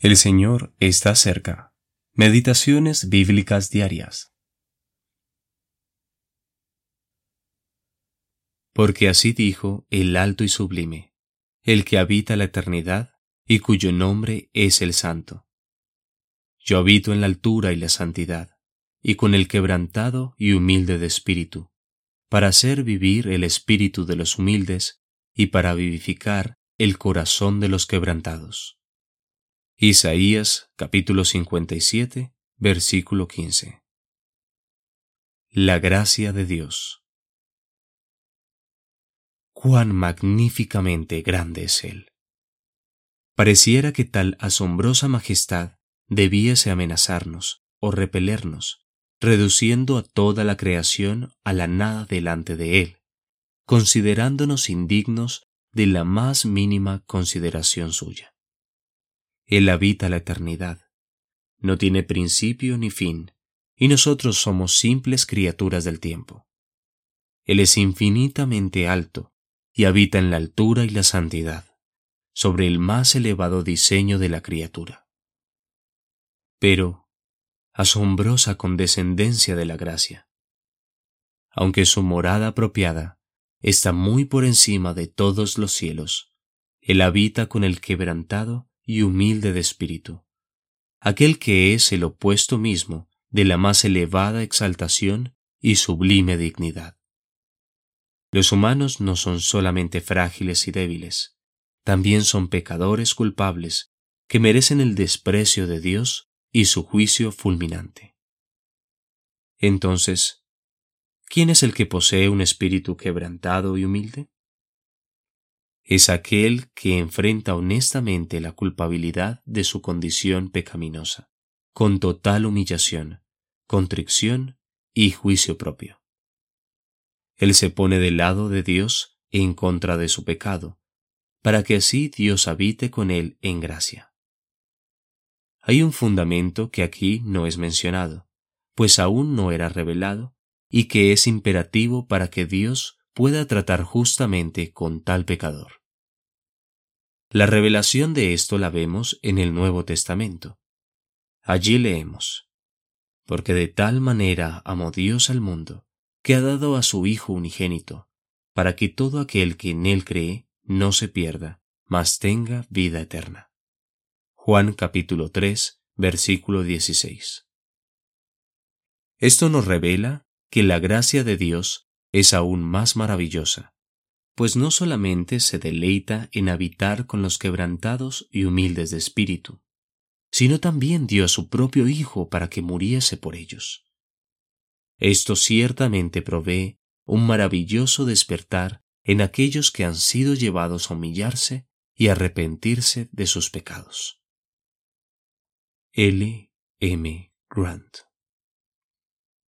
El Señor está cerca. Meditaciones bíblicas diarias. Porque así dijo el alto y sublime, el que habita la eternidad y cuyo nombre es el Santo. Yo habito en la altura y la santidad, y con el quebrantado y humilde de espíritu, para hacer vivir el espíritu de los humildes y para vivificar el corazón de los quebrantados. Isaías capítulo 57, versículo 15. La gracia de Dios. Cuán magníficamente grande es Él. Pareciera que tal asombrosa majestad debiese amenazarnos o repelernos, reduciendo a toda la creación a la nada delante de Él, considerándonos indignos de la más mínima consideración suya. Él habita la eternidad. No tiene principio ni fin, y nosotros somos simples criaturas del tiempo. Él es infinitamente alto y habita en la altura y la santidad, sobre el más elevado diseño de la criatura. Pero, asombrosa condescendencia de la gracia. Aunque su morada apropiada está muy por encima de todos los cielos, Él habita con el quebrantado y humilde de espíritu, aquel que es el opuesto mismo de la más elevada exaltación y sublime dignidad. Los humanos no son solamente frágiles y débiles, también son pecadores culpables que merecen el desprecio de Dios y su juicio fulminante. Entonces, ¿quién es el que posee un espíritu quebrantado y humilde? Es aquel que enfrenta honestamente la culpabilidad de su condición pecaminosa, con total humillación, contrición y juicio propio. Él se pone del lado de Dios en contra de su pecado, para que así Dios habite con él en gracia. Hay un fundamento que aquí no es mencionado, pues aún no era revelado, y que es imperativo para que Dios pueda tratar justamente con tal pecador. La revelación de esto la vemos en el Nuevo Testamento. Allí leemos, porque de tal manera amó Dios al mundo, que ha dado a su Hijo unigénito, para que todo aquel que en él cree no se pierda, mas tenga vida eterna. Juan capítulo 3, versículo 16. Esto nos revela que la gracia de Dios es aún más maravillosa, pues no solamente se deleita en habitar con los quebrantados y humildes de espíritu, sino también dio a su propio Hijo para que muriese por ellos. Esto ciertamente provee un maravilloso despertar en aquellos que han sido llevados a humillarse y arrepentirse de sus pecados. L. M. Grant